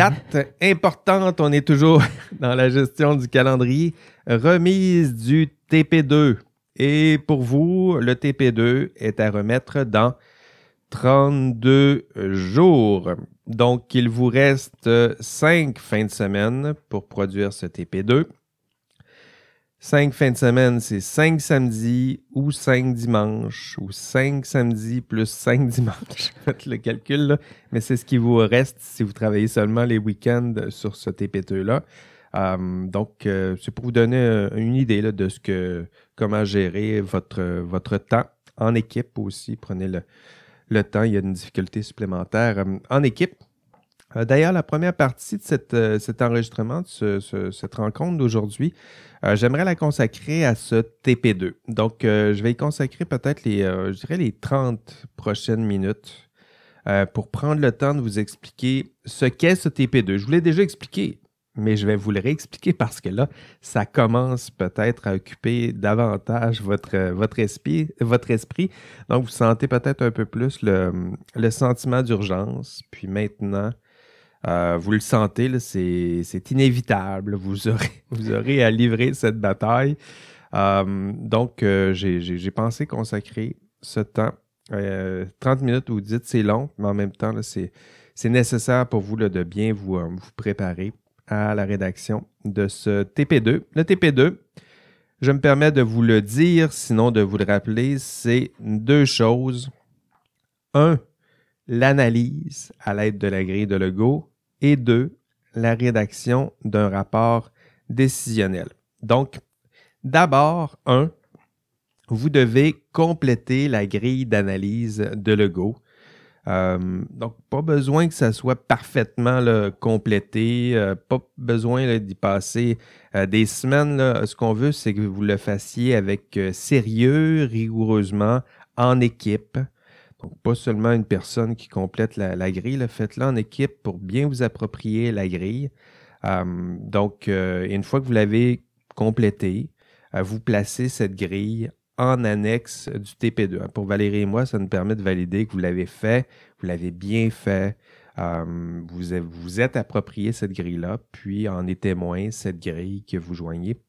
Date importante, on est toujours dans la gestion du calendrier. Remise du TP2. Et pour vous, le TP2 est à remettre dans 32 jours. Donc, il vous reste 5 fins de semaine pour produire ce TP2. 5 fins de semaine, c'est 5 samedis ou 5 dimanches ou 5 samedis plus 5 dimanches. Faites le calcul, là. mais c'est ce qui vous reste si vous travaillez seulement les week-ends sur ce TP2-là. Euh, donc, euh, c'est pour vous donner euh, une idée de ce que, comment gérer votre, votre temps en équipe aussi. Prenez le, le temps, il y a une difficulté supplémentaire en équipe. D'ailleurs, la première partie de cette, cet enregistrement, de cette rencontre d'aujourd'hui, j'aimerais la consacrer à ce TP2. Donc, je vais y consacrer peut-être les, je dirais les 30 prochaines minutes pour prendre le temps de vous expliquer ce qu'est ce TP2. Je vous l'ai déjà expliqué mais je vais vous le réexpliquer parce que là, ça commence peut-être à occuper davantage votre, esprit, votre esprit. Donc, vous sentez peut-être un peu plus le, sentiment d'urgence. Puis maintenant, euh, vous le sentez, c'est inévitable. Vous aurez, vous aurez à livrer cette bataille. Euh, donc, euh, j'ai pensé consacrer ce temps. 30 minutes, vous dites c'est long, mais en même temps, c'est nécessaire pour vous de bien vous, vous préparer à la rédaction de ce TP2. Le TP2, je me permets de vous le dire, sinon de vous le rappeler, c'est deux choses. Un, l'analyse à l'aide de la grille de Lego. Et deux, la rédaction d'un rapport décisionnel. Donc, d'abord, un, vous devez compléter la grille d'analyse de Lego. Euh, donc, pas besoin que ça soit parfaitement complété, euh, pas besoin d'y passer euh, des semaines. Ce qu'on veut, c'est que vous le fassiez avec sérieux, rigoureusement, en équipe. Donc, pas seulement une personne qui complète la, grille, faites-le en équipe pour bien vous approprier la grille. donc, une fois que vous l'avez complété, vous placez cette grille en annexe du TP2. Pour Valérie et moi, ça nous permet de valider que vous l'avez fait, vous l'avez bien fait, euh, vous, vous êtes approprié cette grille-là, puis en est témoin cette grille que vous joignez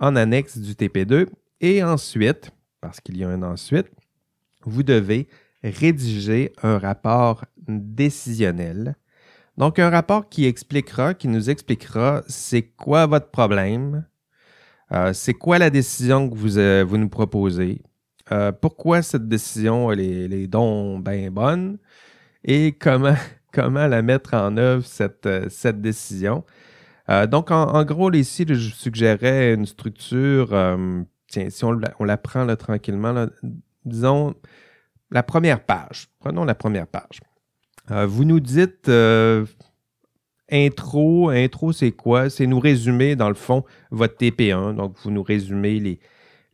en annexe du TP2. Et ensuite, parce qu'il y a un ensuite, vous devez rédiger un rapport décisionnel. Donc, un rapport qui expliquera, qui nous expliquera c'est quoi votre problème, euh, c'est quoi la décision que vous, euh, vous nous proposez? Euh, pourquoi cette décision elle est, elle donc bien bonne? Et comment, comment la mettre en œuvre, cette, cette décision? donc, en, gros, ici, je suggérais une structure. tiens, si on, la prend tranquillement, disons la première page. Prenons la première page. vous nous dites Intro, intro, c'est quoi? C'est nous résumer, dans le fond, votre TP1. Donc, vous nous résumez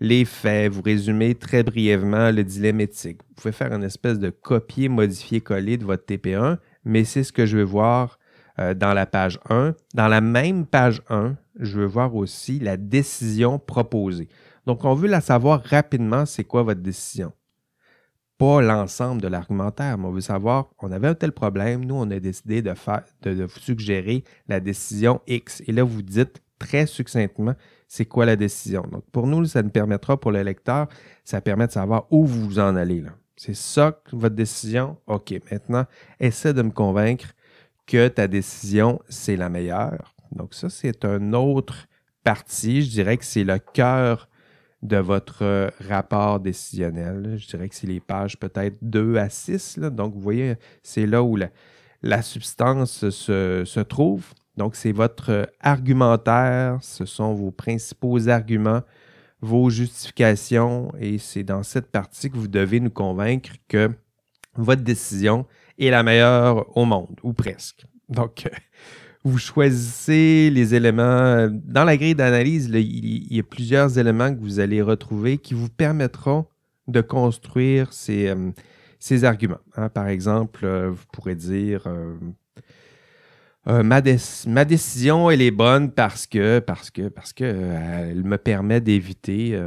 les, faits, vous résumez très brièvement le dilemme éthique. Vous pouvez faire une espèce de copier, modifier, coller de votre TP1, mais c'est ce que je veux voir euh, dans la page 1. Dans la même page 1, je veux voir aussi la décision proposée. Donc, on veut la savoir rapidement, c'est quoi votre décision pas l'ensemble de l'argumentaire, mais on veut savoir, on avait un tel problème, nous, on a décidé de, faire, de, vous suggérer la décision X. Et là, vous dites très succinctement, c'est quoi la décision? Donc, pour nous, ça nous permettra, pour le lecteur, ça permet de savoir où vous en allez. C'est ça, votre décision? OK, maintenant, essaie de me convaincre que ta décision, c'est la meilleure. Donc, ça, c'est un autre partie. Je dirais que c'est le cœur de votre euh, rapport décisionnel. Je dirais que c'est les pages peut-être 2 à 6. Donc, vous voyez, c'est là où la, substance se, trouve. Donc, c'est votre argumentaire, ce sont vos principaux arguments, vos justifications, et c'est dans cette partie que vous devez nous convaincre que votre décision est la meilleure au monde, ou presque. Donc, vous choisissez les éléments. Dans la grille d'analyse, il, y a plusieurs éléments que vous allez retrouver qui vous permettront de construire ces, euh, arguments. Hein. Par exemple, euh, vous pourrez dire euh, ma, décision, est bonne parce que, parce que, parce que elle me permet d'éviter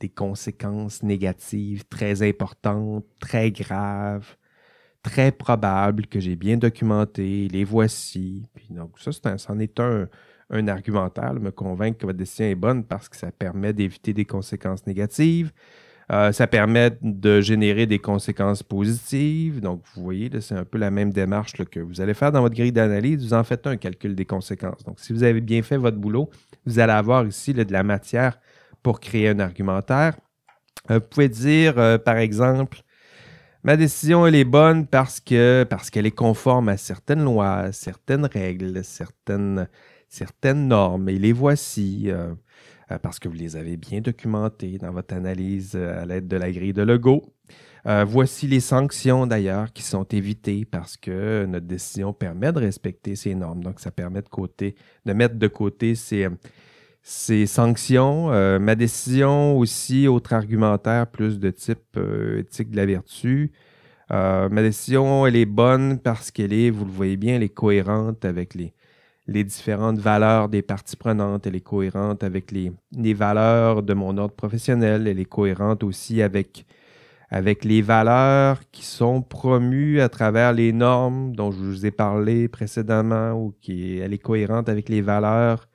des conséquences négatives très importantes, très graves très probable que j'ai bien documenté, les voici. Puis donc, ça, c'en est, un, un argumentaire, me convaincre que votre décision est bonne parce que ça permet d'éviter des conséquences négatives. Euh, ça permet de générer des conséquences positives. Donc, vous voyez, c'est un peu la même démarche que vous allez faire dans votre grille d'analyse. Vous en faites un calcul des conséquences. Donc, si vous avez bien fait votre boulot, vous allez avoir ici de la matière pour créer un argumentaire. Euh, vous pouvez dire, euh, par exemple, ma décision, elle est bonne parce que parce qu'elle est conforme à certaines lois, certaines règles, certaines, normes. Et les voici. Euh, parce que vous les avez bien documentés dans votre analyse euh, à l'aide de la grille de. Euh, voici les sanctions d'ailleurs qui sont évitées parce que notre décision permet de respecter ces normes. Donc, ça permet de, côté, de mettre de côté ces, ces sanctions. ma décision aussi, autre argumentaire, plus de type éthique de la vertu. ma décision, elle est bonne parce qu'elle est, vous le voyez bien, elle est cohérente avec les, les différentes valeurs des parties prenantes. Elle est cohérente avec les, valeurs de mon ordre professionnel. Elle est cohérente aussi avec, avec les valeurs qui sont promues à travers les normes dont je vous ai parlé précédemment ou qui elle est cohérente avec les valeurs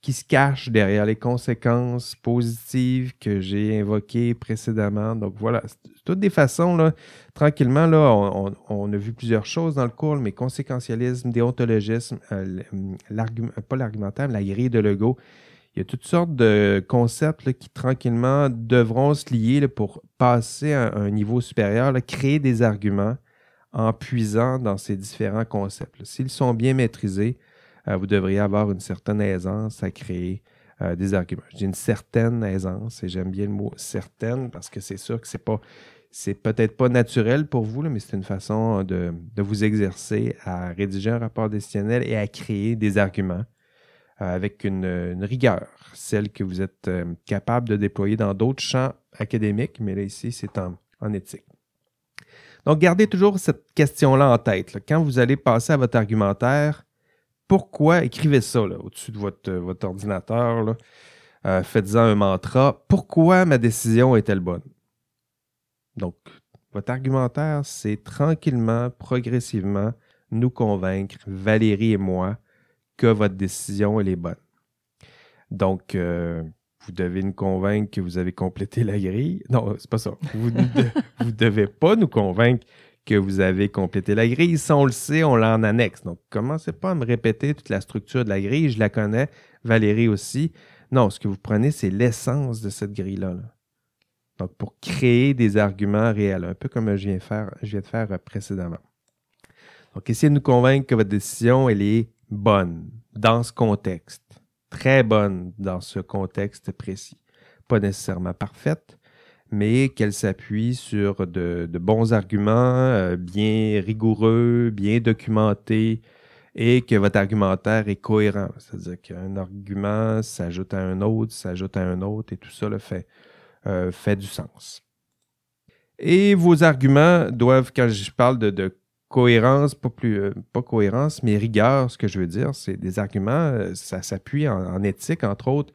qui se cachent derrière les conséquences positives que j'ai invoquées précédemment. Donc voilà, toutes des façons, là, tranquillement, là, on, a vu plusieurs choses dans le cours, mais conséquentialisme, déontologisme, euh, pas l'argumentaire, la grille de Lego. Il y a toutes sortes de concepts qui tranquillement devront se lier pour passer à un niveau supérieur, créer des arguments en puisant dans ces différents concepts. S'ils sont bien maîtrisés, euh, vous devriez avoir une certaine aisance à créer euh, des arguments. J'ai une certaine aisance et j'aime bien le mot certaine parce que c'est sûr que c'est pas c'est peut-être pas naturel pour vous, mais c'est une façon de, vous exercer à rédiger un rapport décisionnel et à créer des arguments euh, avec une, rigueur, celle que vous êtes capable de déployer dans d'autres champs académiques, mais là ici, c'est en, éthique. Donc, gardez toujours cette question-là en tête. Quand vous allez passer à votre argumentaire, pourquoi, écrivez ça au-dessus de votre, votre ordinateur, euh, faites-en un mantra. Pourquoi ma décision est-elle bonne? Donc, votre argumentaire, c'est tranquillement, progressivement nous convaincre, Valérie et moi, que votre décision, elle est bonne. Donc, euh, vous devez nous convaincre que vous avez complété la grille. Non, c'est pas ça. Vous ne devez pas nous convaincre vous avez complété la grille. Si on le sait, on l'a en annexe. Donc, commencez pas à me répéter toute la structure de la grille. Je la connais. Valérie aussi. Non, ce que vous prenez, c'est l'essence de cette grille-là. Donc, pour créer des arguments réels, un peu comme je viens, je viens de faire précédemment. Donc, essayez de nous convaincre que votre décision, elle est bonne dans ce contexte. Très bonne dans ce contexte précis. Pas nécessairement parfaite, mais qu'elle s'appuie sur de, bons arguments, euh, bien rigoureux, bien documentés, et que votre argumentaire est cohérent. C'est-à-dire qu'un argument s'ajoute à un autre, s'ajoute à un autre, et tout ça euh, fait du sens. Et vos arguments doivent, quand je parle de, cohérence, pas plus euh, pas cohérence, mais rigueur, ce que je veux dire, c'est des arguments, ça s'appuie en, éthique, entre autres,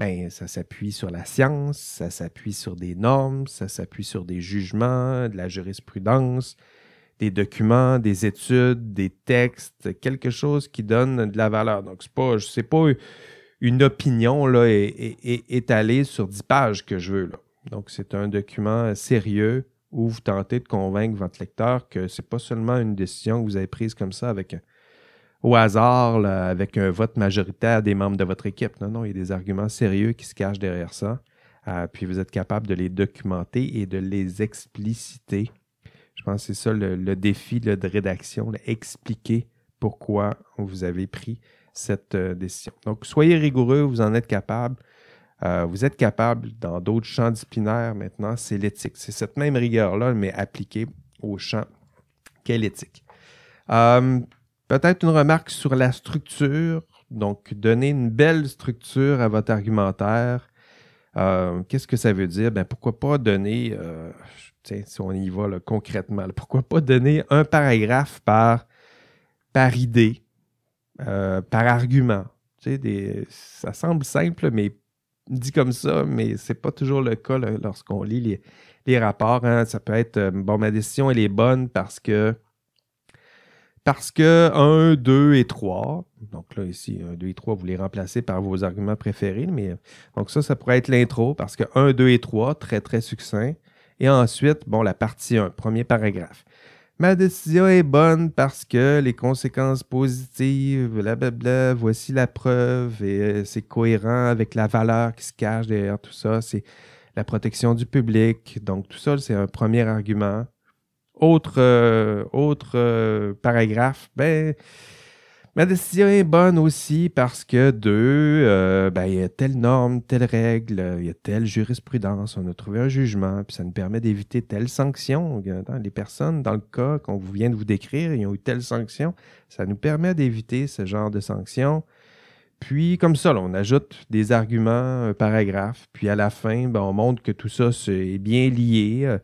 ben, ça s'appuie sur la science, ça s'appuie sur des normes, ça s'appuie sur des jugements, de la jurisprudence, des documents, des études, des textes, quelque chose qui donne de la valeur. Donc, ce n'est pas, pas une opinion là, étalée sur 10 pages que je veux. Donc, c'est un document sérieux où vous tentez de convaincre votre lecteur que ce n'est pas seulement une décision que vous avez prise comme ça avec au hasard avec un vote majoritaire des membres de votre équipe. Non, non, il y a des arguments sérieux qui se cachent derrière ça. Euh, puis vous êtes capable de les documenter et de les expliciter. Je pense que c'est ça le, défi de rédaction, expliquer pourquoi vous avez pris cette euh, décision. Donc, soyez rigoureux, vous en êtes capable. Euh, vous êtes capable dans d'autres champs disciplinaires maintenant, c'est l'éthique. C'est cette même rigueur-là, mais appliquée au champ qu'est l'éthique. Peut-être une remarque sur la structure. Donc, donner une belle structure à votre argumentaire. Euh, qu'est-ce que ça veut dire? Ben, pourquoi pas donner, euh, si on y va concrètement, pourquoi pas donner un paragraphe par, idée, euh, par argument? Ça semble simple, mais dit comme ça, mais c'est pas toujours le cas lorsqu'on lit les, rapports. Hein. Ça peut être, bon, ma décision, elle est bonne parce que parce que 1, 2 et 3, donc là ici, 1, 2 et 3, vous les remplacez par vos arguments préférés, mais donc ça, ça pourrait être l'intro parce que 1, 2 et 3, très très succinct. Et ensuite, bon, la partie 1, premier paragraphe. Ma décision est bonne parce que les conséquences positives, blablabla, voici la preuve et euh, c'est cohérent avec la valeur qui se cache derrière tout ça. C'est la protection du public. Donc, tout ça, c'est un premier argument. Autre, euh, autre euh, paragraphe, ben, Ma décision est bonne aussi parce que, deux, euh, ben, il y a telle norme, telle règle, il y a telle jurisprudence, on a trouvé un jugement, puis ça nous permet d'éviter telle sanction. Les personnes, dans le cas qu'on vient de vous décrire, ils ont eu telle sanction, ça nous permet d'éviter ce genre de sanction. Puis, comme ça, on ajoute des arguments, un paragraphe, puis à la fin, ben, on montre que tout ça est bien lié.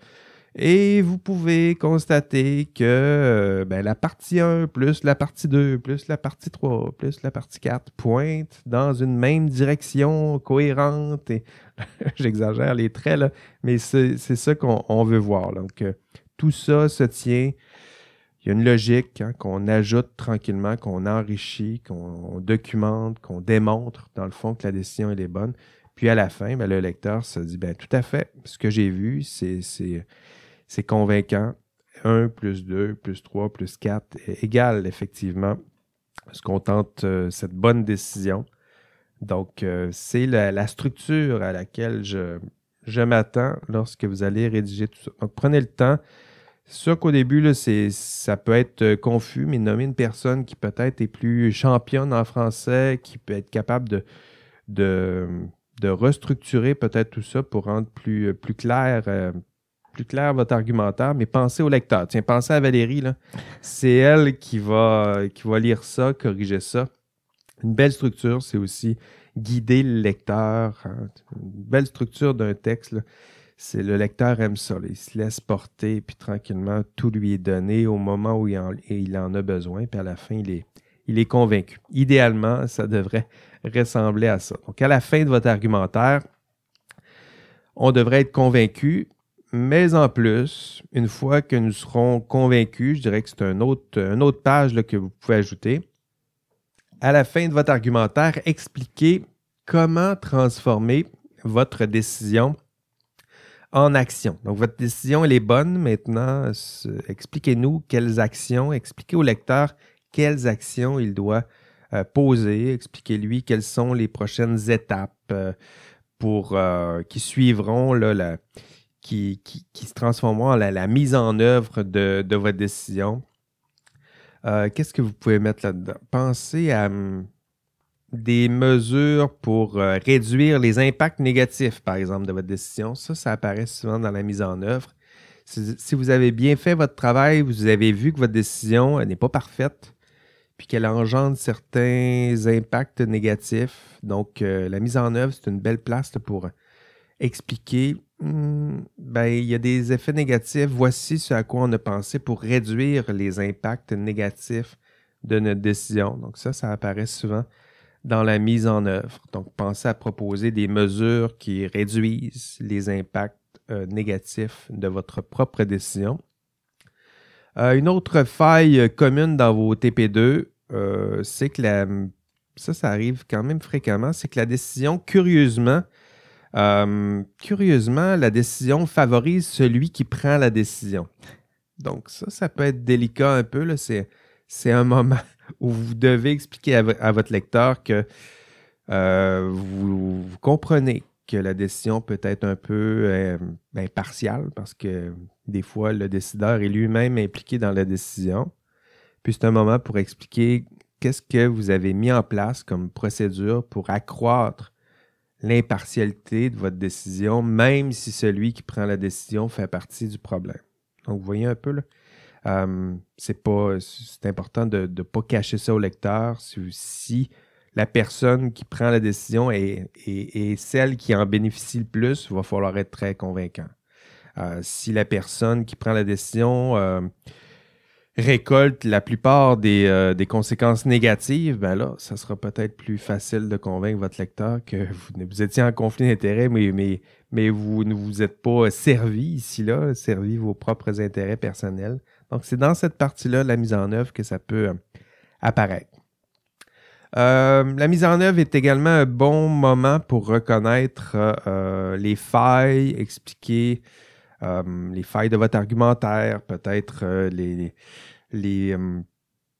Et vous pouvez constater que euh, ben, la partie 1 plus la partie 2 plus la partie 3 plus la partie 4 pointent dans une même direction cohérente. Et j'exagère les traits, là, mais c'est ça qu'on veut voir. Donc, euh, tout ça se tient. Il y a une logique hein, qu'on ajoute tranquillement, qu'on enrichit, qu'on documente, qu'on démontre, dans le fond, que la décision est bonne. Puis à la fin, ben, le lecteur se dit ben, tout à fait, ce que j'ai vu, c'est c'est convaincant. 1 plus 2 plus 3 plus 4 égale effectivement ce qu'on tente euh, cette bonne décision. Donc, euh, c'est la, structure à laquelle je, m'attends lorsque vous allez rédiger tout ça. Prenez le temps. C'est sûr qu'au début, là, ça peut être euh, confus, mais nommer une personne qui peut-être est plus championne en français, qui peut être capable de, restructurer peut-être tout ça pour rendre plus clair plus clair votre argumentaire, mais pensez au lecteur. Tiens, pensez à Valérie. C'est elle qui va, lire ça, corriger ça. Une belle structure, c'est aussi guider le lecteur. Hein. Une belle structure d'un texte, c'est le lecteur aime ça. Il se laisse porter, puis tranquillement, tout lui est donné au moment où il en, il en a besoin, puis à la fin, il est, il est convaincu. Idéalement, ça devrait ressembler à ça. Donc, à la fin de votre argumentaire, on devrait être convaincu, mais en plus, une fois que nous serons convaincus, je dirais que c'est un autre, une autre page que vous pouvez ajouter. À la fin de votre argumentaire, expliquez comment transformer votre décision en action. Donc, votre décision, elle est bonne. Maintenant, expliquez-nous quelles actions, expliquez au lecteur quelles actions il doit euh, poser, expliquez-lui quelles sont les prochaines étapes euh, pour, euh, qui suivront la, qui, se transformeront en la, mise en œuvre de, votre décision. Euh, qu'est-ce que vous pouvez mettre là-dedans? Pensez à hum, des mesures pour euh, réduire les impacts négatifs, par exemple, de votre décision. Ça, ça apparaît souvent dans la mise en œuvre. Si, vous avez bien fait votre travail, vous avez vu que votre décision n'est pas parfaite, puis qu'elle engendre certains impacts négatifs. Donc, euh, la mise en œuvre, c'est une belle place pour expliquer Hmm, ben, il y a des effets négatifs. Voici ce à quoi on a pensé pour réduire les impacts négatifs de notre décision. Donc ça, ça apparaît souvent dans la mise en œuvre. Donc pensez à proposer des mesures qui réduisent les impacts euh, négatifs de votre propre décision. Euh, une autre faille commune dans vos TP2, euh, c'est que la, ça, ça arrive quand même fréquemment, c'est que la décision, curieusement, euh, curieusement, la décision favorise celui qui prend la décision. Donc ça, ça peut être délicat un peu. C'est, un moment où vous devez expliquer à, votre lecteur que euh, vous, comprenez que la décision peut être un peu euh, impartiale parce que des fois, le décideur est lui-même impliqué dans la décision. Puis c'est un moment pour expliquer qu'est-ce que vous avez mis en place comme procédure pour accroître l'impartialité de votre décision, même si celui qui prend la décision fait partie du problème. Donc, vous voyez un peu, là, euh, c'est important de ne pas cacher ça au lecteur. Si, la personne qui prend la décision est, celle qui en bénéficie le plus, il va falloir être très convaincant. Euh, si la personne qui prend la décision euh, récolte la plupart des, des, conséquences négatives, ben là, ça sera peut-être plus facile de convaincre votre lecteur que vous, étiez en conflit d'intérêts, mais, mais, mais vous ne vous êtes pas servi ici, là, servi vos propres intérêts personnels. Donc, c'est dans cette partie-là, la mise en œuvre, que ça peut apparaître. Euh, la mise en œuvre est également un bon moment pour reconnaître euh, les failles, expliquer euh, les failles de votre argumentaire, peut-être les, les,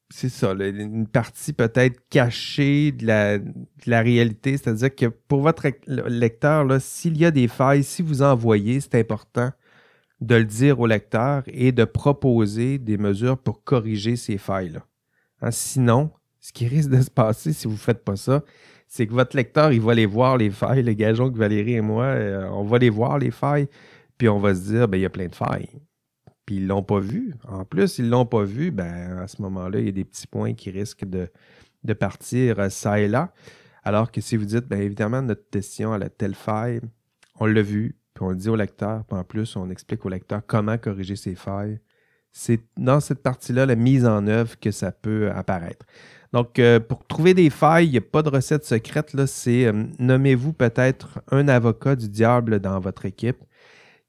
c'est ça, une partie peut-être cachée de la, réalité. C'est-à-dire que pour votre lecteur, s'il y a des failles, si vous en voyez, c'est important de le dire au lecteur et de proposer des mesures pour corriger ces failles-là. Hein, sinon, ce qui risque de se passer si vous ne faites pas ça, c'est que votre lecteur, il va les voir, les failles. Le gageons que Valérie et moi, euh, on va les voir, les failles, puis on va se dire, ben, il y a plein de failles. Puis ils ne l'ont pas vu. En plus, ils ne l'ont pas vu, ben, à ce moment-là, il y a des petits points qui risquent de, partir euh, ça et là. Alors que si vous dites, bien évidemment, notre question a telle faille, on l'a vu, puis on le dit au lecteur, puis en plus, on explique au lecteur comment corriger ces failles. C'est dans cette partie-là, la mise en œuvre, que ça peut apparaître. Donc, euh, pour trouver des failles, il n'y a pas de recette secrète. C'est euh, nommez-vous peut-être un avocat du diable dans votre équipe,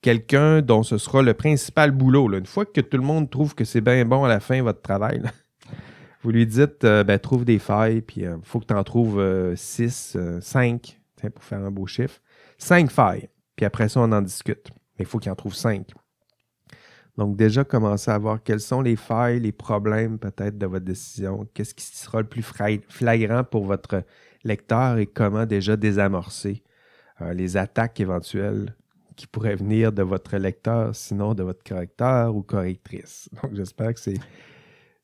quelqu'un dont ce sera le principal boulot. Une fois que tout le monde trouve que c'est bien bon à la fin votre travail, vous lui dites euh, ben, trouve des failles, puis il faut que tu en trouves 6, 5, pour faire un beau chiffre. 5 failles. Puis après ça, on en discute. Mais il faut qu'il en trouve 5. Donc, déjà, commencer à voir quelles sont les failles, les problèmes peut-être de votre décision, qu'est-ce qui sera le plus flagrant pour votre lecteur et comment déjà désamorcer euh, les attaques éventuelles qui pourraient venir de votre lecteur, sinon de votre correcteur ou correctrice. Donc, j'espère que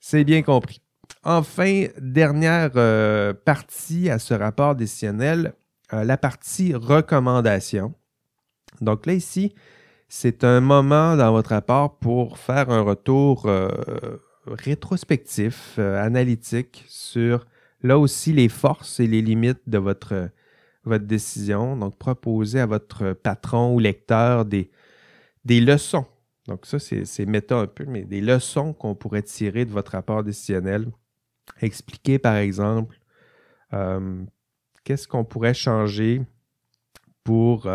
c'est bien compris. Enfin, dernière euh, partie à ce rapport décisionnel, euh, la partie recommandation. Donc là, ici, c'est un moment dans votre rapport pour faire un retour euh, rétrospectif, analytique sur là aussi les forces et les limites de votre, votre décision. Donc, proposer à votre patron ou lecteur des, leçons. Donc, ça, c'est méta un peu, mais des leçons qu'on pourrait tirer de votre rapport décisionnel. Expliquer, par exemple, euh, qu'est-ce qu'on pourrait changer pour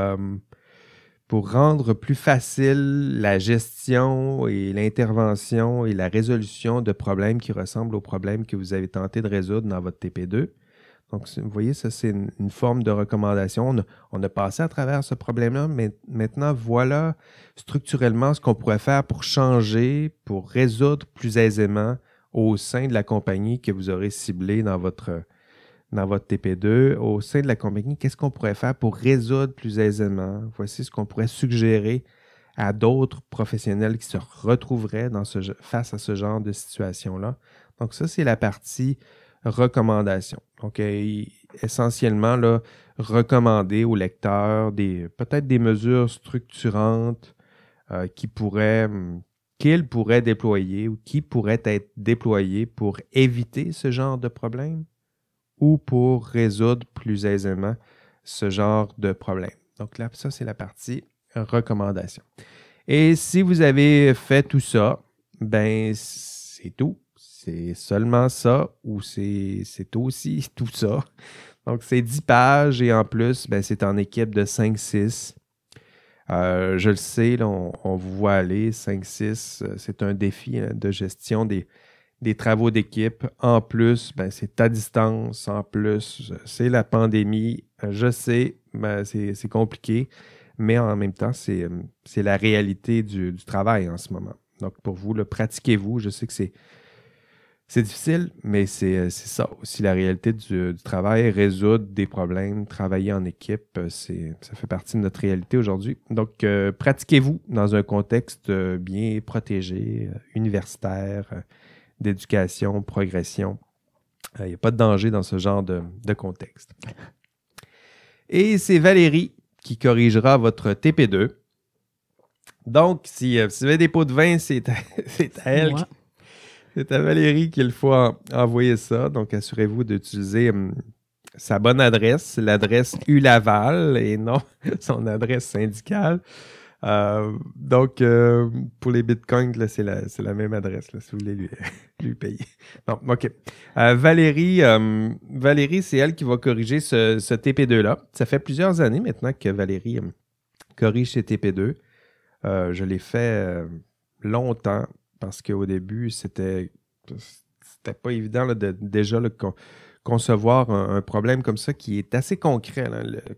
pour rendre plus facile la gestion et l'intervention et la résolution de problèmes qui ressemblent aux problèmes que vous avez tenté de résoudre dans votre TP2. Donc, vous voyez, ça, c'est une, forme de recommandation. On a, passé à travers ce problème-là, mais maintenant, voilà structurellement ce qu'on pourrait faire pour changer, pour résoudre plus aisément au sein de la compagnie que vous aurez ciblée dans votre, dans votre TP2 au sein de la compagnie, qu'est-ce qu'on pourrait faire pour résoudre plus aisément? Voici ce qu'on pourrait suggérer à d'autres professionnels qui se retrouveraient face à ce genre de situation-là. Donc ça, c'est la partie recommandation. Donc essentiellement, là, recommander au lecteur des peut-être des mesures structurantes euh, qui pourraient hmm, qu'il pourrait déployer ou qui pourraient être déployées pour éviter ce genre de problème ou pour résoudre plus aisément ce genre de problème. Donc là, ça, c'est la partie recommandation. Et si vous avez fait tout ça, ben c'est tout. C'est seulement ça ou c'est aussi tout ça. Donc c'est 10 pages et en plus, ben, c'est en équipe de 5-6. Euh, je le sais, on, vous voit aller, 5-6, euh, c'est un défi hein, de gestion des, des travaux d'équipe. En plus, ben, c'est à distance. En plus, c'est la pandémie. Je sais, ben, c'est compliqué, mais en même temps, c'est la réalité du, travail en ce moment. Donc, pour vous, pratiquez-vous. Je sais que c'est c'est difficile, mais c'est ça aussi la réalité du, travail, résoudre des problèmes, travailler en équipe, ça fait partie de notre réalité aujourd'hui. Donc, euh, pratiquez-vous dans un contexte euh, bien protégé, euh, universitaire, d'éducation, progression. Il euh, n'y a pas de danger dans ce genre de, contexte. Et c'est Valérie qui corrigera votre TP2. Donc, si, euh, vous avez des pots de vin, c'est à, elle. C'est à Valérie qu'il faut envoyer ça. Donc, assurez-vous d'utiliser hum, sa bonne adresse, l'adresse U Laval et non son adresse syndicale. Euh, donc, euh, pour les bitcoins, c'est la, même adresse, si vous voulez lui, payer. Non, OK. Euh, Valérie, Valérie c'est elle qui va corriger ce, ce TP2-là. Ça fait plusieurs années maintenant que Valérie corrige ses TP2. je l'ai fait longtemps parce qu'au début, c'était pas évident de déjà concevoir un, problème comme ça qui est assez concret.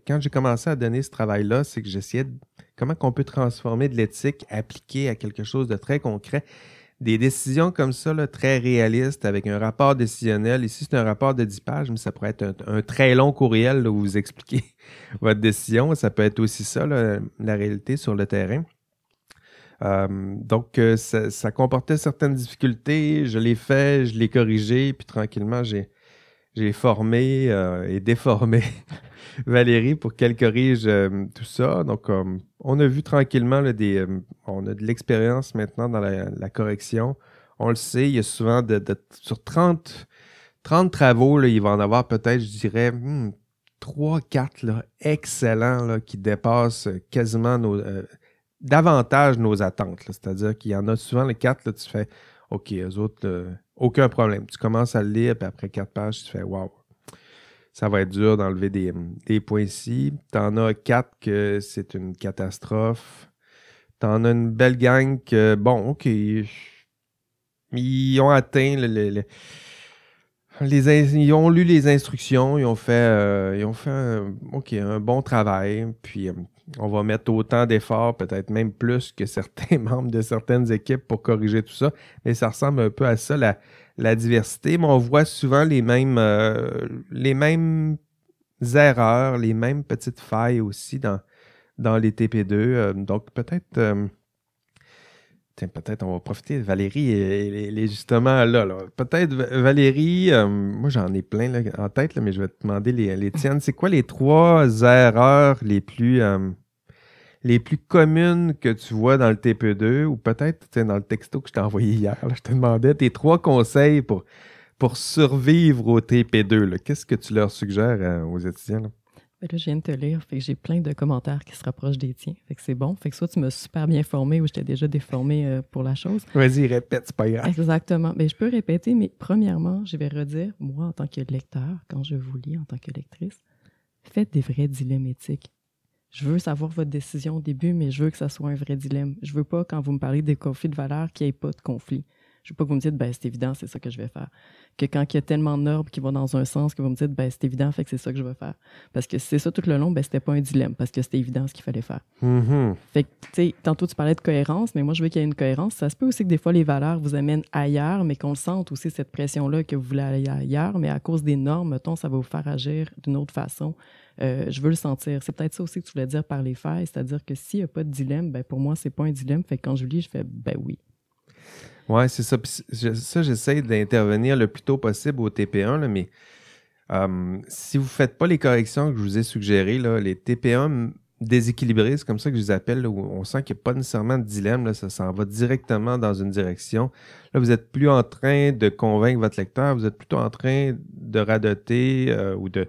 quand j'ai commencé à donner ce travail-là, c'est que j'essayais de comment on peut transformer de l'éthique appliquée à quelque chose de très concret. Des décisions comme ça, très réalistes, avec un rapport décisionnel. Ici, c'est un rapport de 10 pages, mais ça pourrait être un, très long courriel où vous expliquez votre décision. Ça peut être aussi ça, la réalité sur le terrain. Euh, donc, euh, ça, comportait certaines difficultés. Je l'ai fait, je l'ai corrigé, puis tranquillement, j'ai, formé euh, et déformé Valérie pour qu'elle corrige tout ça. Donc, on a vu tranquillement des. on a de l'expérience maintenant dans la, correction. On le sait, il y a souvent sur 30, 30 travaux, il va en avoir peut-être, je dirais, 3, hmm, 4 excellents qui dépassent quasiment nos davantage nos attentes. C'est-à-dire qu'il y en a souvent les quatre, là, tu fais OK, eux autres, aucun problème. Tu commences à le lire, puis après quatre pages, tu fais Wow, ça va être dur d'enlever des, des points ici. Tu en as quatre que c'est une catastrophe. Tu en as une belle gang que, bon, OK, ils ont atteint le, les ils ont lu les instructions, ils ont fait, euh, ils ont fait un, un bon travail. Puis euh, on va mettre autant d'efforts, peut-être même plus que certains membres de certaines équipes pour corriger tout ça. Mais ça ressemble un peu à ça, la, diversité. Mais on voit souvent les mêmes, euh, les mêmes erreurs, les mêmes petites failles aussi dans, les TP2. Euh, donc peut-être. Euh, peut-être on va profiter de Valérie et, justement là. Peut-être Valérie, moi j'en ai plein en tête, mais je vais te demander les, les tiennes. C'est quoi les trois erreurs les plus les plus communes que tu vois dans le TP2 ou peut-être dans le texto que je t'ai envoyé hier. je te demandais tes trois conseils pour, pour survivre au TP2. Qu'est-ce que tu leur suggères euh, aux étudiants? Là? Ben là, je viens de te lire, fait que j'ai plein de commentaires qui se rapprochent des tiens. Fait que c'est bon. Fait que soit tu m'as super bien formé ou j'étais déjà déformé euh, pour la chose. Vas-y, répète, c'est pas grave. Exactement. Mais ben, je peux répéter, mais premièrement, je vais redire, moi, en tant que lecteur, quand je vous lis en tant que lectrice, faites des vrais dilemmes éthiques je veux savoir votre décision au début, mais je veux que ça soit un vrai dilemme. Je veux pas, quand vous me parlez des conflits de valeurs, qu'il n'y ait pas de conflit. Je veux pas que vous me dites, ben, c'est évident, c'est ça que je vais faire. Que quand il y a tellement de normes qui vont dans un sens, que vous me dites, ben, c'est évident, fait que c'est ça que je vais faire. Parce que c'est ça tout le long, ben, c'était pas un dilemme, parce que c'était évident ce qu'il fallait faire. Mm-hmm. Fait que, tu sais, tantôt tu parlais de cohérence, mais moi, je veux qu'il y ait une cohérence. Ça se peut aussi que des fois, les valeurs vous amènent ailleurs, mais qu'on sente aussi cette pression-là que vous voulez aller ailleurs, mais à cause des normes, mettons, ça va vous faire agir d'une autre façon. Euh, je veux le sentir. C'est peut-être ça aussi que tu voulais dire par les faits, c'est-à-dire que s'il n'y a pas de dilemme, ben pour moi, c'est pas un dilemme. Fait que quand je lis, je fais ben oui. Oui, c'est ça. ça, j'essaie d'intervenir le plus tôt possible au TP1, mais si vous ne faites pas les corrections que je vous ai suggérées, les TP1 déséquilibrés, c'est comme ça que je les appelle, où on sent qu'il n'y a pas nécessairement de dilemme, ça s'en va directement dans une direction. Là, vous n'êtes plus en train de convaincre votre lecteur, vous êtes plutôt en train de radoter euh, ou de,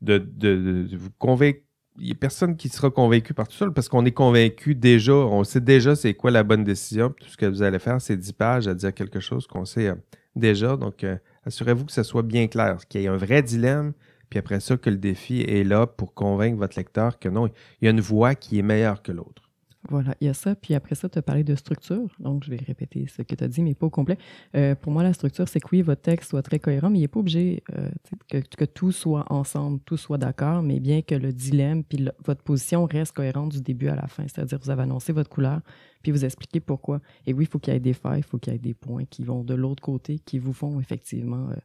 de, vous convaincre. Il n'y a personne qui sera convaincu par tout ça parce qu'on est convaincu déjà. On sait déjà c'est quoi la bonne décision. Tout ce que vous allez faire, c'est 10 pages à dire quelque chose qu'on sait euh, déjà. Donc, euh, assurez-vous que ce soit bien clair, qu'il y ait un vrai dilemme. Puis après ça, que le défi est là pour convaincre votre lecteur que non, il y a une voix qui est meilleure que l'autre. Voilà, il y a ça. Puis après ça, tu as parlé de structure. Donc, je vais répéter ce que tu as dit, mais pas au complet. Euh, pour moi, la structure, c'est que oui, votre texte soit très cohérent, mais il n'est pas obligé euh, que, que, tout soit ensemble, tout soit d'accord, mais bien que le dilemme puis votre position reste cohérente du début à la fin. C'est-à-dire, vous avez annoncé votre couleur, puis vous expliquez pourquoi. Et oui, il faut qu'il y ait des failles, il faut qu'il y ait des points qui vont de l'autre côté, qui vous font effectivement. Euh,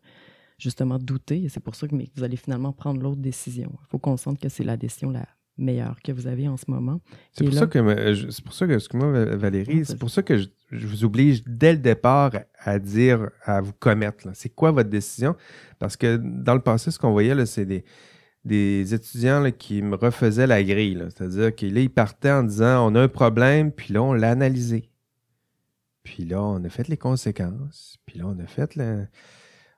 justement douter, et c'est pour ça que vous allez finalement prendre l'autre décision. Il faut qu'on sente que c'est la décision la, meilleur que vous avez en ce moment. C'est pour, ça que, c'est pour ça que, excuse-moi Valérie, c'est pour ça que je, vous oblige dès le départ à dire, à vous commettre. C'est quoi votre décision? Parce que dans le passé, ce qu'on voyait, c'est des, des étudiants qui me refaisaient la grille. C'est-à-dire qu'ils partaient en disant, on a un problème, puis là, on l'a analysé. Puis là, on a fait les conséquences, puis là, on a fait le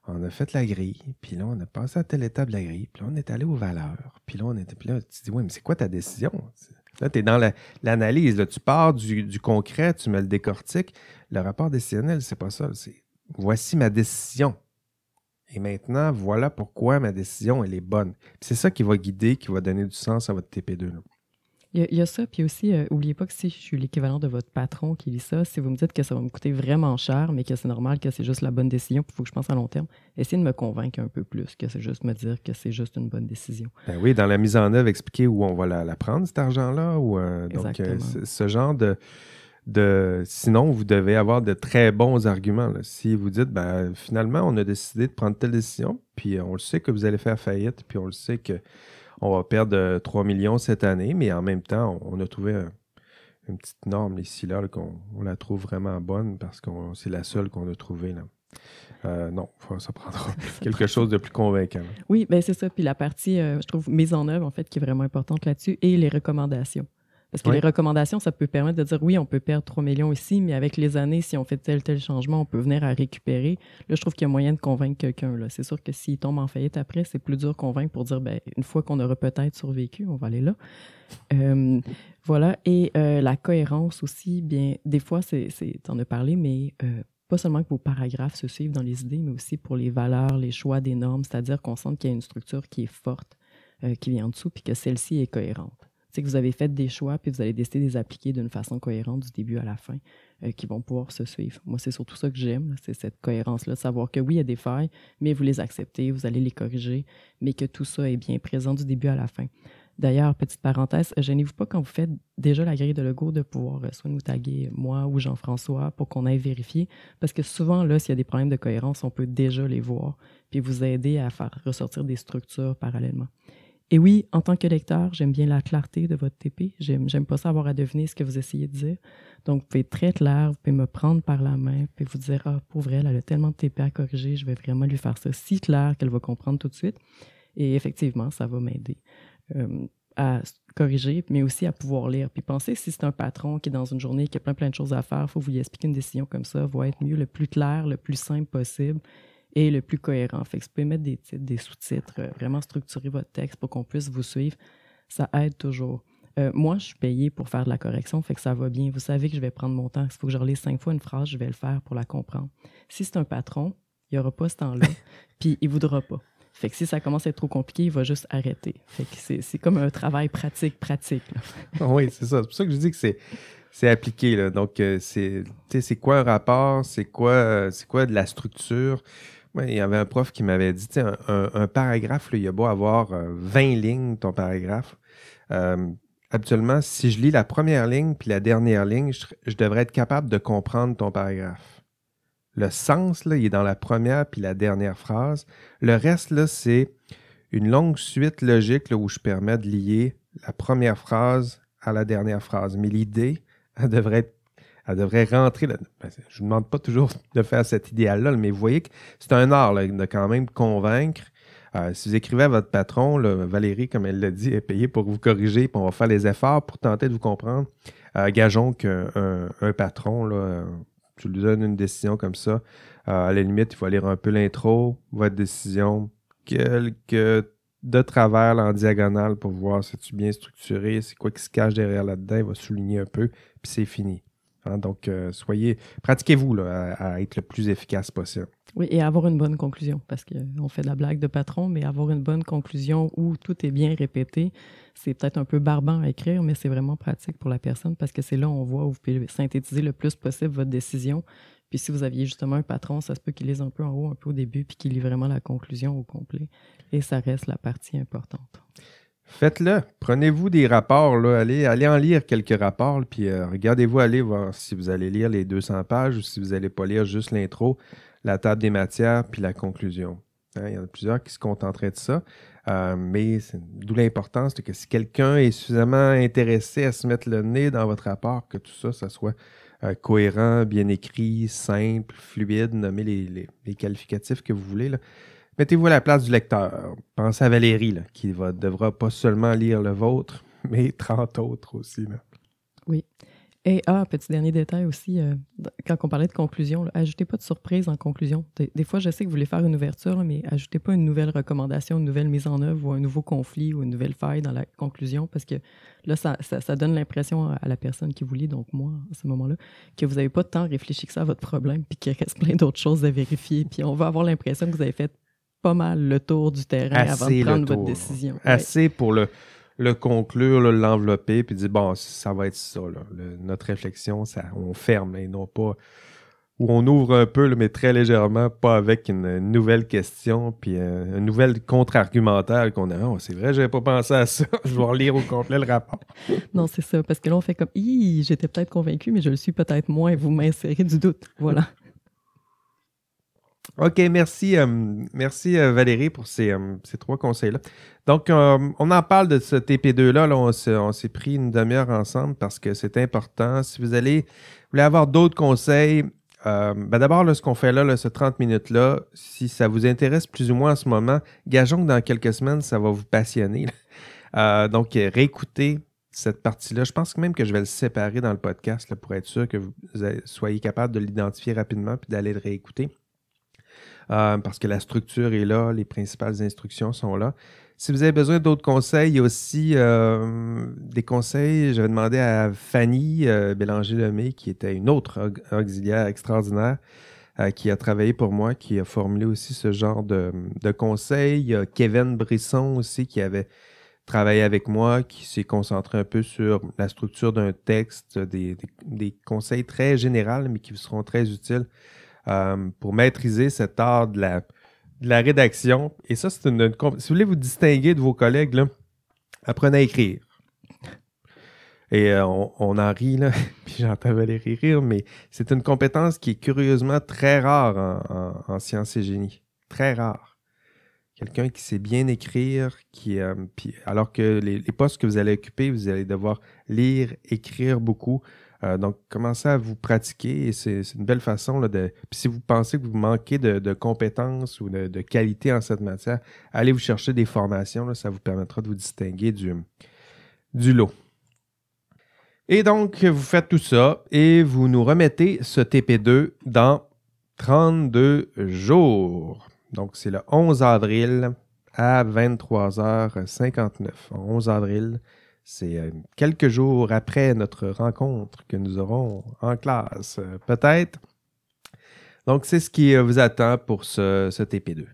on a fait la grille, puis là, on a passé à telle étape de la grille, puis là, on est allé aux valeurs, puis là, on était, puis là, tu dis, oui, mais c'est quoi ta décision? Là, tu es dans l'analyse. tu pars du, concret, tu me le décortiques. Le rapport décisionnel, c'est pas ça. C'est voici ma décision. Et maintenant, voilà pourquoi ma décision, elle est bonne. C'est ça qui va guider, qui va donner du sens à votre TP2. Il y, a, ça, puis aussi, n'oubliez euh, oubliez pas que si je suis l'équivalent de votre patron qui lit ça, si vous me dites que ça va me coûter vraiment cher, mais que c'est normal, que c'est juste la bonne décision, puis il faut que je pense à long terme, essayez de me convaincre un peu plus que c'est juste me dire que c'est juste une bonne décision. Ben oui, dans la mise en œuvre, expliquer où on va la, prendre, cet argent-là. Ou, euh, donc, euh, ce genre de, de. Sinon, vous devez avoir de très bons arguments. Si vous dites, ben, finalement, on a décidé de prendre telle décision, puis on le sait que vous allez faire faillite, puis on le sait que on va perdre 3 euh, millions cette année, mais en même temps, on, a trouvé une petite norme ici, là, qu'on on la trouve vraiment bonne parce que c'est la seule qu'on a trouvée. Là. Euh, non, ça prendra quelque chose de plus convaincant. Oui, ben c'est ça. Puis la partie, euh, je trouve, mise en œuvre, en fait, qui est vraiment importante là-dessus, et les recommandations. Parce que les recommandations, ça peut permettre de dire oui, on peut perdre 3 millions ici, mais avec les années, si on fait tel tel changement, on peut venir à récupérer. Là, je trouve qu'il y a moyen de convaincre quelqu'un. C'est sûr que s'il tombe en faillite après, c'est plus dur de convaincre pour dire ben, une fois qu'on aura peut-être survécu, on va aller là. Euh, voilà. Et euh, la cohérence aussi, bien, des fois, c'est, en as parlé, mais euh, pas seulement que vos paragraphes se suivent dans les idées, mais aussi pour les valeurs, les choix des normes, c'est-à-dire qu'on sent qu'il y a une structure qui est forte, qui vient en dessous, puis que celle-ci est cohérente c'est que vous avez fait des choix, puis vous allez décider de les appliquer d'une façon cohérente du début à la fin, euh, qui vont pouvoir se suivre. Moi, c'est surtout ça que j'aime, c'est cette cohérence-là, savoir que oui, il y a des failles, mais vous les acceptez, vous allez les corriger, mais que tout ça est bien présent du début à la fin. D'ailleurs, petite parenthèse, gênez-vous pas quand vous faites déjà la grille de logo de pouvoir euh, soit nous taguer moi ou Jean-François pour qu'on aille vérifier, parce que souvent, là, s'il y a des problèmes de cohérence, on peut déjà les voir, puis vous aider à faire ressortir des structures parallèlement. Et oui, en tant que lecteur, j'aime bien la clarté de votre TP. J'aime, pas savoir à deviner ce que vous essayez de dire. Donc, vous pouvez être très clair, vous pouvez me prendre par la main, vous vous dire, ah, pour vrai, elle a tellement de TP à corriger, je vais vraiment lui faire ça si clair qu'elle va comprendre tout de suite. Et effectivement, ça va m'aider euh, à corriger, mais aussi à pouvoir lire. Puis pensez, si c'est un patron qui est dans une journée, qui a plein, plein de choses à faire, faut vous lui expliquer une décision comme ça, va être mieux, le plus clair, le plus simple possible et le plus cohérent. Fait que vous pouvez mettre des titres, des sous-titres, euh, vraiment structurer votre texte pour qu'on puisse vous suivre. Ça aide toujours. Euh, moi, je suis payé pour faire de la correction, fait que ça va bien. Vous savez que je vais prendre mon temps. S'il faut que je relise cinq fois une phrase, je vais le faire pour la comprendre. Si c'est un patron, il n'y aura pas ce temps-là, puis il ne voudra pas. Fait que si ça commence à être trop compliqué, il va juste arrêter. Fait que c'est comme un travail pratique, pratique. oui, c'est ça. C'est pour ça que je dis que c'est c'est appliqué. Là. Donc, euh, c'est quoi un rapport? C'est quoi, c'est quoi de la structure? Il y avait un prof qui m'avait dit, un, un, paragraphe, il y a beau avoir 20 euh, lignes, ton paragraphe. Euh, habituellement, si je lis la première ligne puis la dernière ligne, je, devrais être capable de comprendre ton paragraphe. Le sens, là, il est dans la première puis la dernière phrase. Le reste, là, c'est une longue suite logique où je permets de lier la première phrase à la dernière phrase. Mais l'idée, elle devrait être elle devrait rentrer là. Ben, je ne vous demande pas toujours de faire cet idéal-là, mais vous voyez que c'est un art de quand même convaincre. Euh, si vous écrivez à votre patron, Valérie, comme elle l'a dit, est payée pour vous corriger, puis on va faire les efforts pour tenter de vous comprendre. Euh, gageons qu'un un patron, là, tu lui donnes une décision comme ça, euh, à la limite, il faut lire un peu l'intro, votre décision, quelques de travers en diagonale pour voir si tu bien structuré, c'est quoi qui se cache derrière là-dedans, il va souligner un peu, puis c'est fini. Hein, donc, euh, soyez, pratiquez-vous à, être le plus efficace possible. Oui, et avoir une bonne conclusion, parce qu'on fait de la blague de patron, mais avoir une bonne conclusion où tout est bien répété, c'est peut-être un peu barbant à écrire, mais c'est vraiment pratique pour la personne parce que c'est là où on voit où vous pouvez synthétiser le plus possible votre décision. Puis si vous aviez justement un patron, ça se peut qu'il lise un peu en haut, un peu au début, puis qu'il lit vraiment la conclusion au complet. Et ça reste la partie importante. Faites-le. Prenez-vous des rapports. Là. Allez, allez en lire quelques rapports. Puis euh, regardez-vous aller voir si vous allez lire les 200 pages ou si vous n'allez pas lire juste l'intro, la table des matières, puis la conclusion. Hein, il y en a plusieurs qui se contenteraient de ça. Euh, mais d'où l'importance que si quelqu'un est suffisamment intéressé à se mettre le nez dans votre rapport, que tout ça, ça soit euh, cohérent, bien écrit, simple, fluide, nommez les, qualificatifs que vous voulez. Mettez-vous à la place du lecteur. Pensez à Valérie, qui ne devra pas seulement lire le vôtre, mais 30 autres aussi. Oui. Et ah, petit dernier détail aussi, euh, quand on parlait de conclusion, là, ajoutez pas de surprise en conclusion. Des, fois, je sais que vous voulez faire une ouverture, mais ajoutez pas une nouvelle recommandation, une nouvelle mise en œuvre ou un nouveau conflit ou une nouvelle faille dans la conclusion parce que là, ça, ça, donne l'impression à la personne qui vous lit, donc moi, à ce moment-là, que vous n'avez pas de temps à réfléchir que ça à votre problème puis qu'il reste plein d'autres choses à vérifier. Puis on va avoir l'impression que vous avez fait pas mal le tour du terrain avant de prendre votre décision. Assez pour le le conclure, l'envelopper, puis dire bon, ça va être ça. notre réflexion, ça, on ferme et non pas. Ou on ouvre un peu, mais très légèrement, pas avec une, nouvelle question, puis euh, un, nouvel contre-argumentaire qu'on a. Oh, c'est vrai, j'avais pas pensé à ça. je vais relire au complet le rapport. non, c'est ça, parce que là, on fait comme j'étais peut-être convaincu, mais je le suis peut-être moins. Vous m'insérez du doute. Voilà. OK, merci, euh, merci euh, Valérie pour ces, euh, ces trois conseils-là. Donc, on en parle de ce TP2-là. Là, on s'est pris une demi-heure ensemble parce que c'est important. Si vous allez vous voulez avoir d'autres conseils, ben d'abord, ce qu'on fait là, ce 30 minutes-là, si ça vous intéresse plus ou moins en ce moment, gageons que dans quelques semaines, ça va vous passionner. donc, réécoutez cette partie-là. Je pense même que je vais le séparer dans le podcast pour être sûr que vous soyez capable de l'identifier rapidement puis d'aller le réécouter. Euh, parce que la structure est là, les principales instructions sont là. Si vous avez besoin d'autres conseils, il y a aussi euh, des conseils. J'avais demandé à Fanny euh, Bélanger-Lemay, qui était une autre auxiliaire extraordinaire, qui a travaillé pour moi, qui a formulé aussi ce genre de, conseils. Il y a Kevin Brisson aussi, qui avait travaillé avec moi, qui s'est concentré un peu sur la structure d'un texte, des, des, conseils très généraux, mais qui vous seront très utiles euh, pour maîtriser cet art de la, rédaction. Et ça, c'est une, Si vous voulez vous distinguer de vos collègues, apprenez à écrire. Et euh, on, en rit, là, puis j'entends Valérie rire, mais c'est une compétence qui est curieusement très rare en, sciences et génie. Très rare. Quelqu'un qui sait bien écrire, qui, euh, alors que les, postes que vous allez occuper, vous allez devoir lire, écrire beaucoup. Euh, donc, commencez à vous pratiquer et c'est une belle façon de. Puis si vous pensez que vous manquez de, compétences ou de, qualité en cette matière, allez vous chercher des formations. ça vous permettra de vous distinguer du, du lot. Et donc, vous faites tout ça et vous nous remettez ce TP2 dans 32 jours. Donc, c'est le 11 avril à 23h59. 11 avril c'est euh, quelques jours après notre rencontre que nous aurons en classe, euh, peut-être. Donc, c'est ce qui euh, vous attend pour ce, ce TP2.